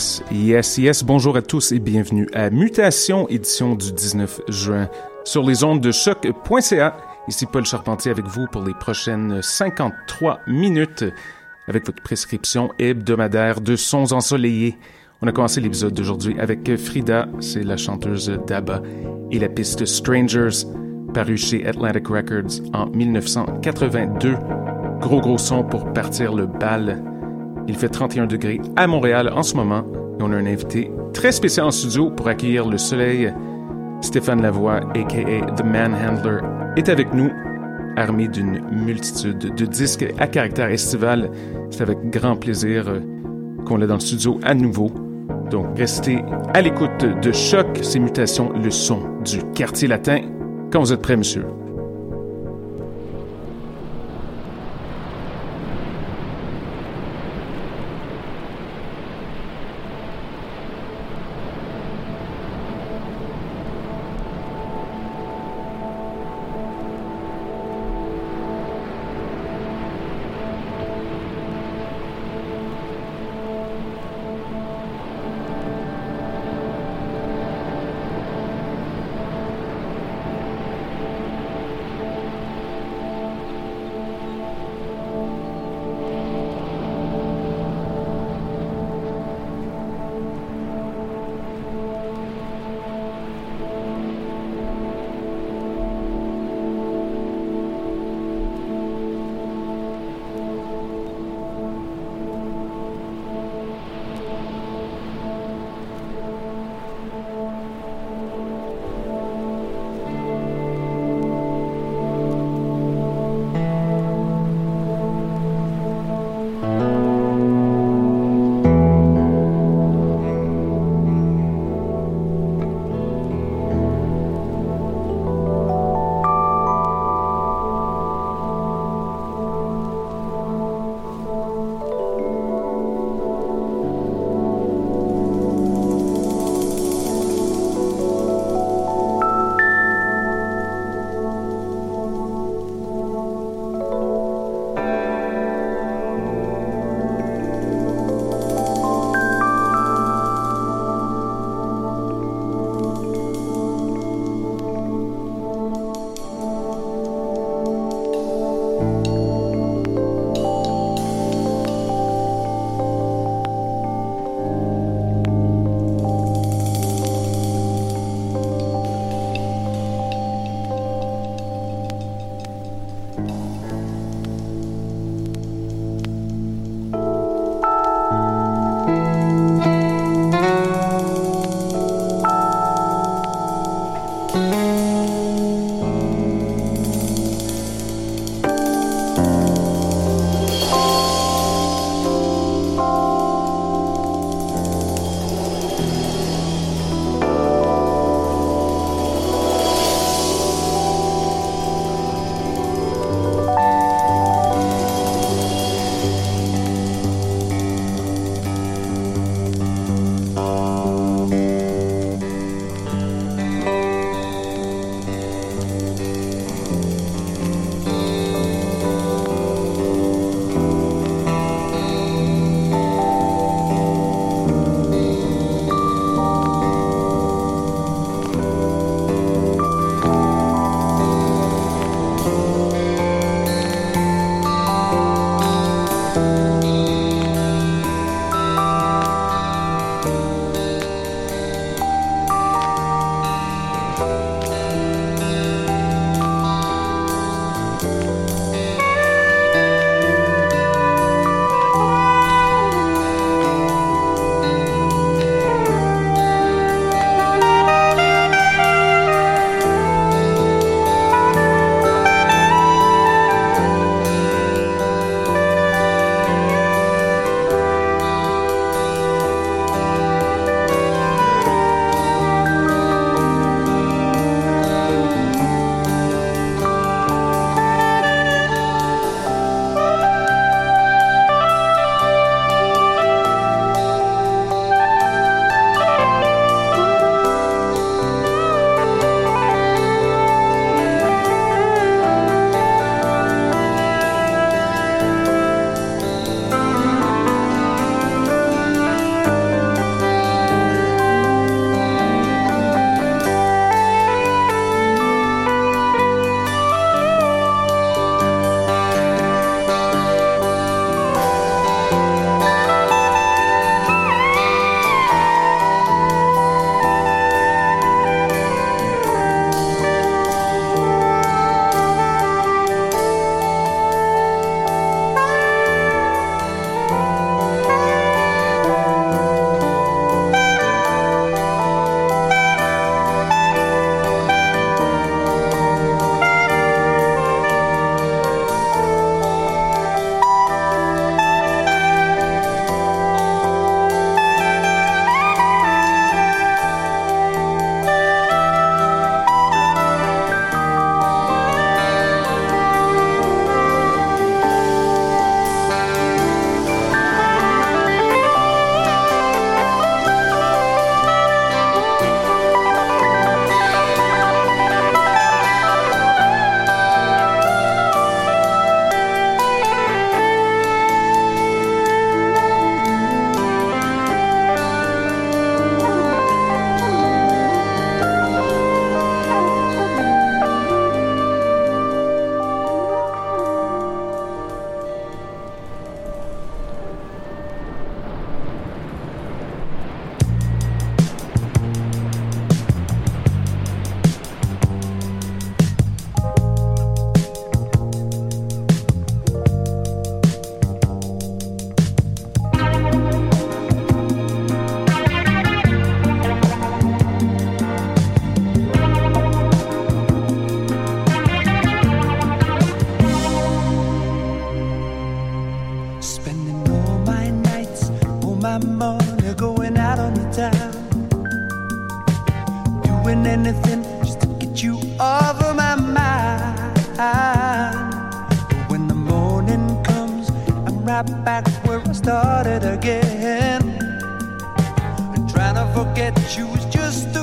Yes, yes, yes. Bonjour à tous et bienvenue à Mutation, édition du 19 juin sur les ondes de choc.ca. Ici Paul Charpentier avec vous pour les prochaines 53 minutes avec votre prescription hebdomadaire de sons ensoleillés. On a commencé l'épisode d'aujourd'hui avec Frida, c'est la chanteuse d'ABBA, et la piste Strangers, parue chez Atlantic Records en 1982. Gros gros son pour partir le bal. Il fait 31 degrés à Montréal en ce moment et on a un invité très spécial en studio pour accueillir le soleil. Stéphane Lavoie, aka The Manhandler, est avec nous, armé d'une multitude de disques à caractère estival. C'est avec grand plaisir qu'on l'a dans le studio à nouveau. Donc restez à l'écoute de Choc, ces mutations, le son du quartier latin. Quand vous êtes prêt, monsieur? right back where I started again. And trying to forget you was just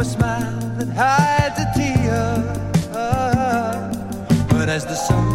a smile that hides a tear. But as the sun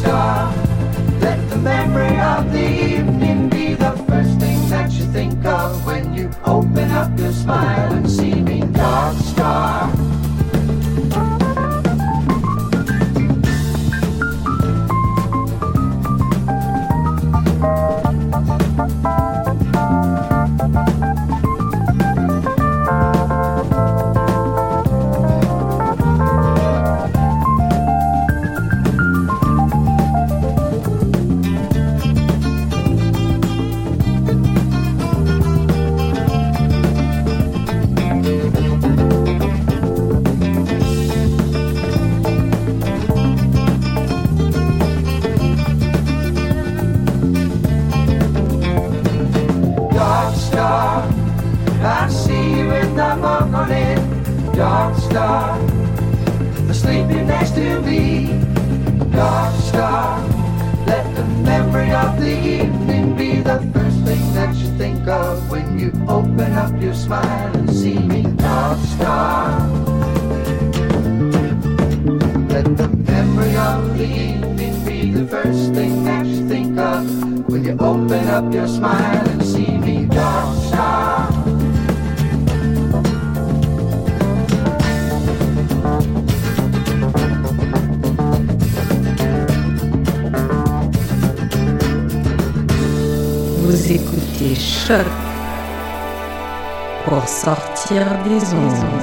star. Let the memory of the evening be the first thing that you think of when you open up your smile and see. レゾン。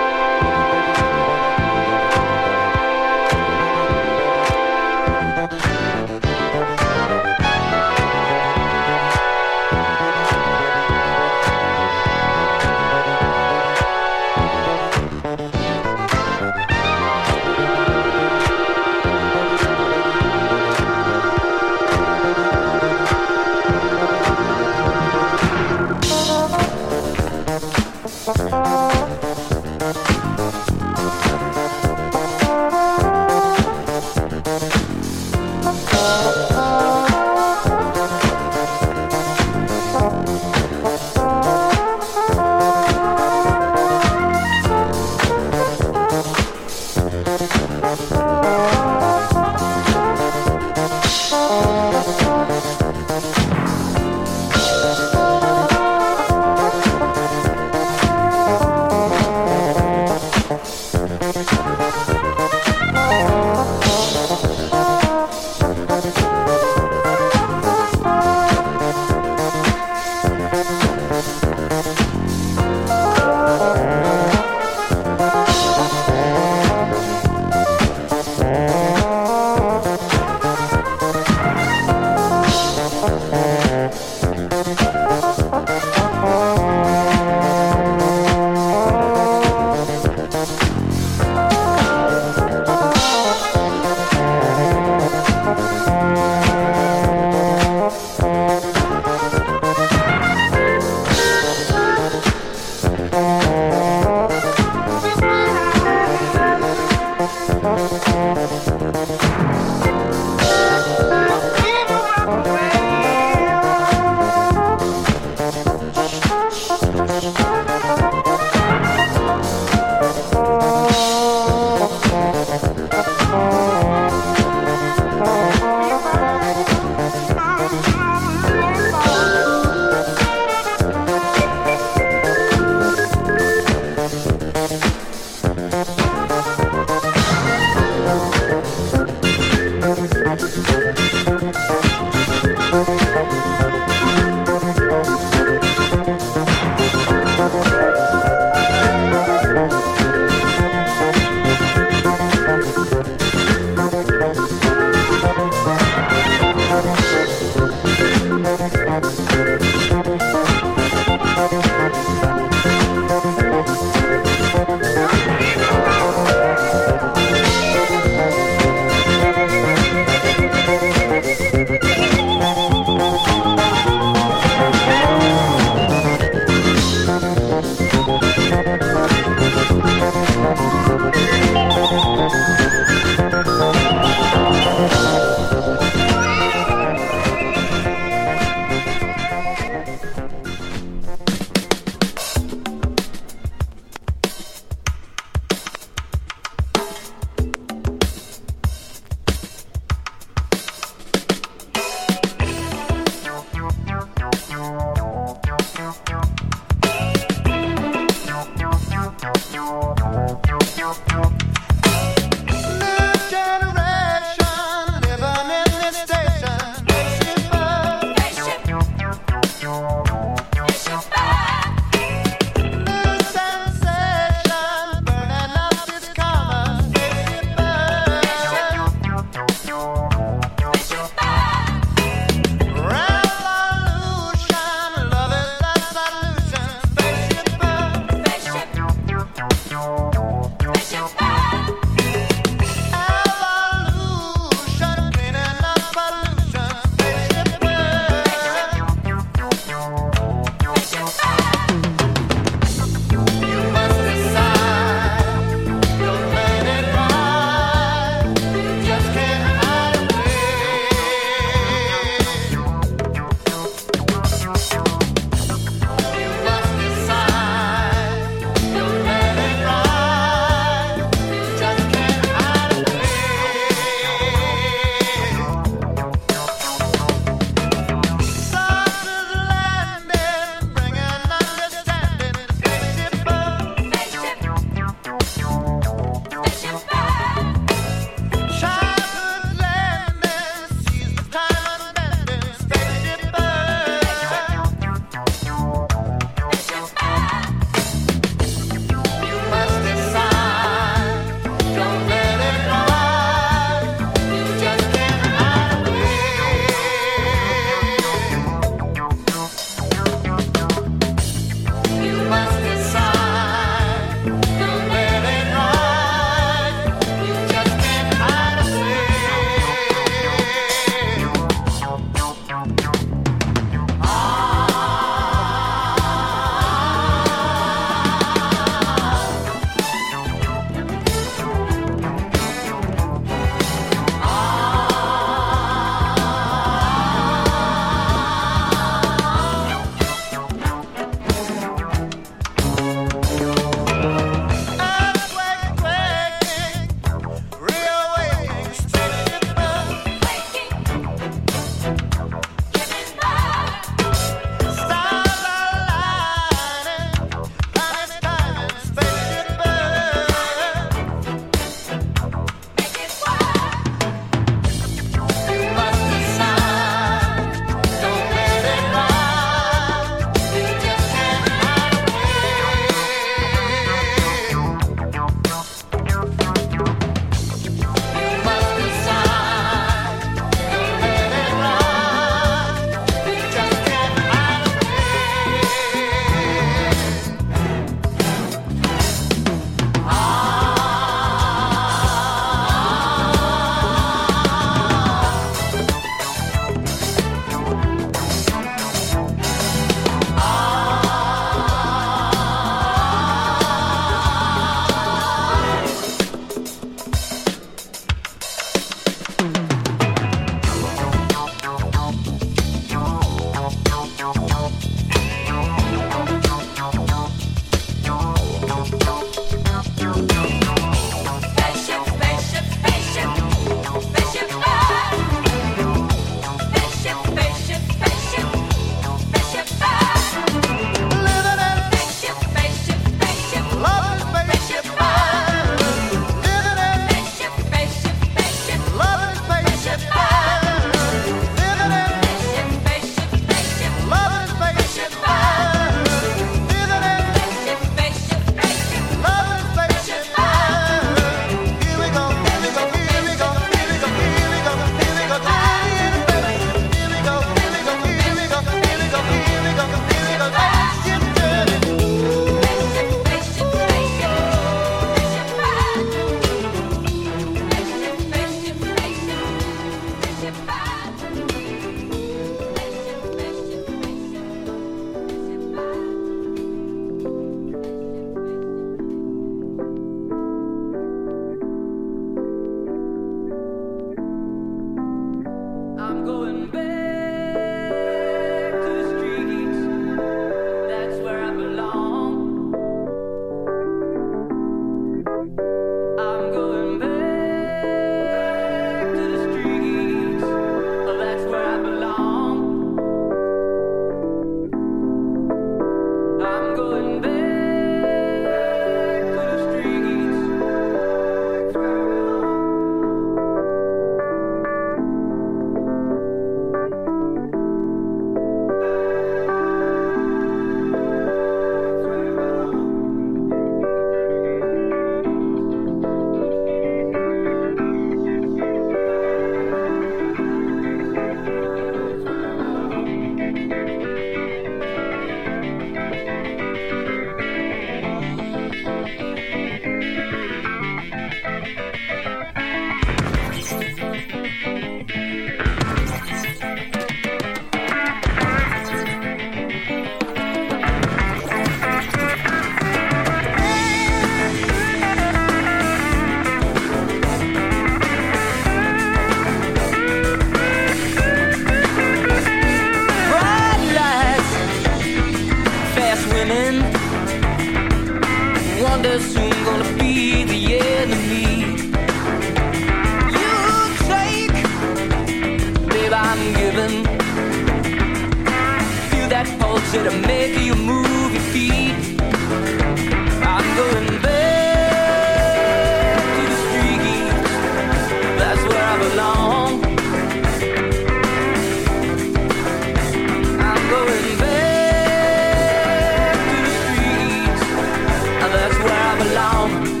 Belong.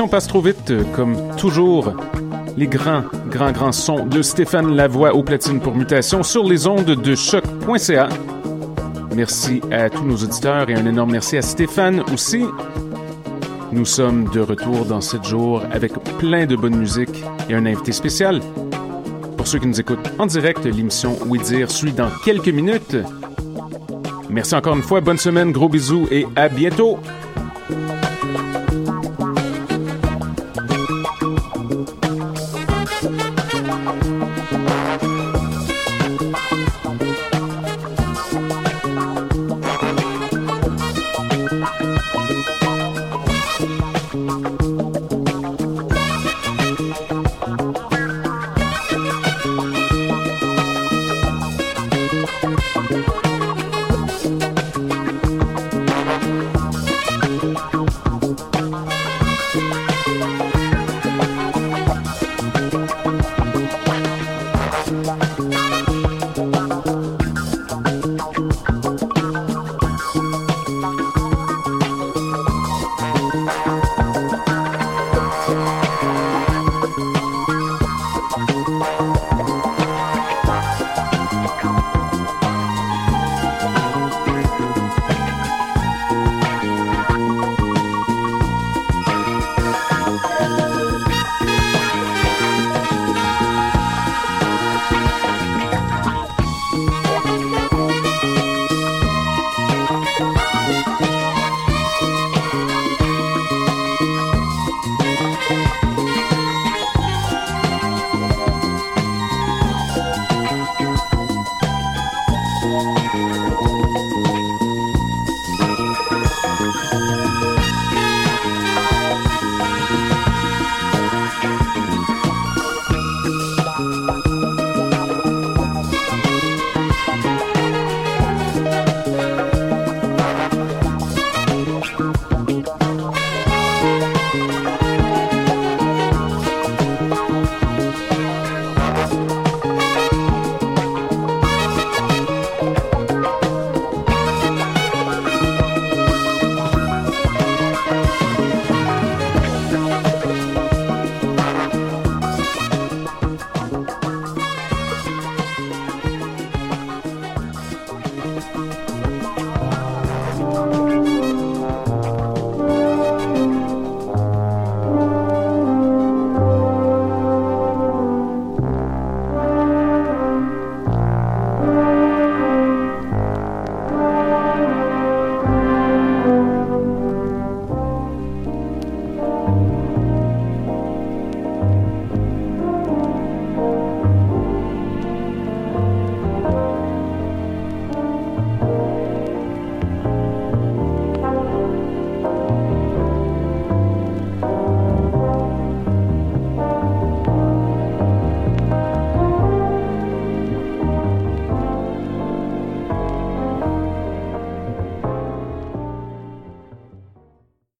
L'émission passe trop vite, euh, comme toujours. Les grands, grands, grands sons de Stéphane Lavoie au platine pour mutation sur les ondes de choc.ca. Merci à tous nos auditeurs et un énorme merci à Stéphane aussi. Nous sommes de retour dans 7 jours avec plein de bonne musique et un invité spécial. Pour ceux qui nous écoutent en direct, l'émission Oui Dire suit dans quelques minutes. Merci encore une fois, bonne semaine, gros bisous et à bientôt!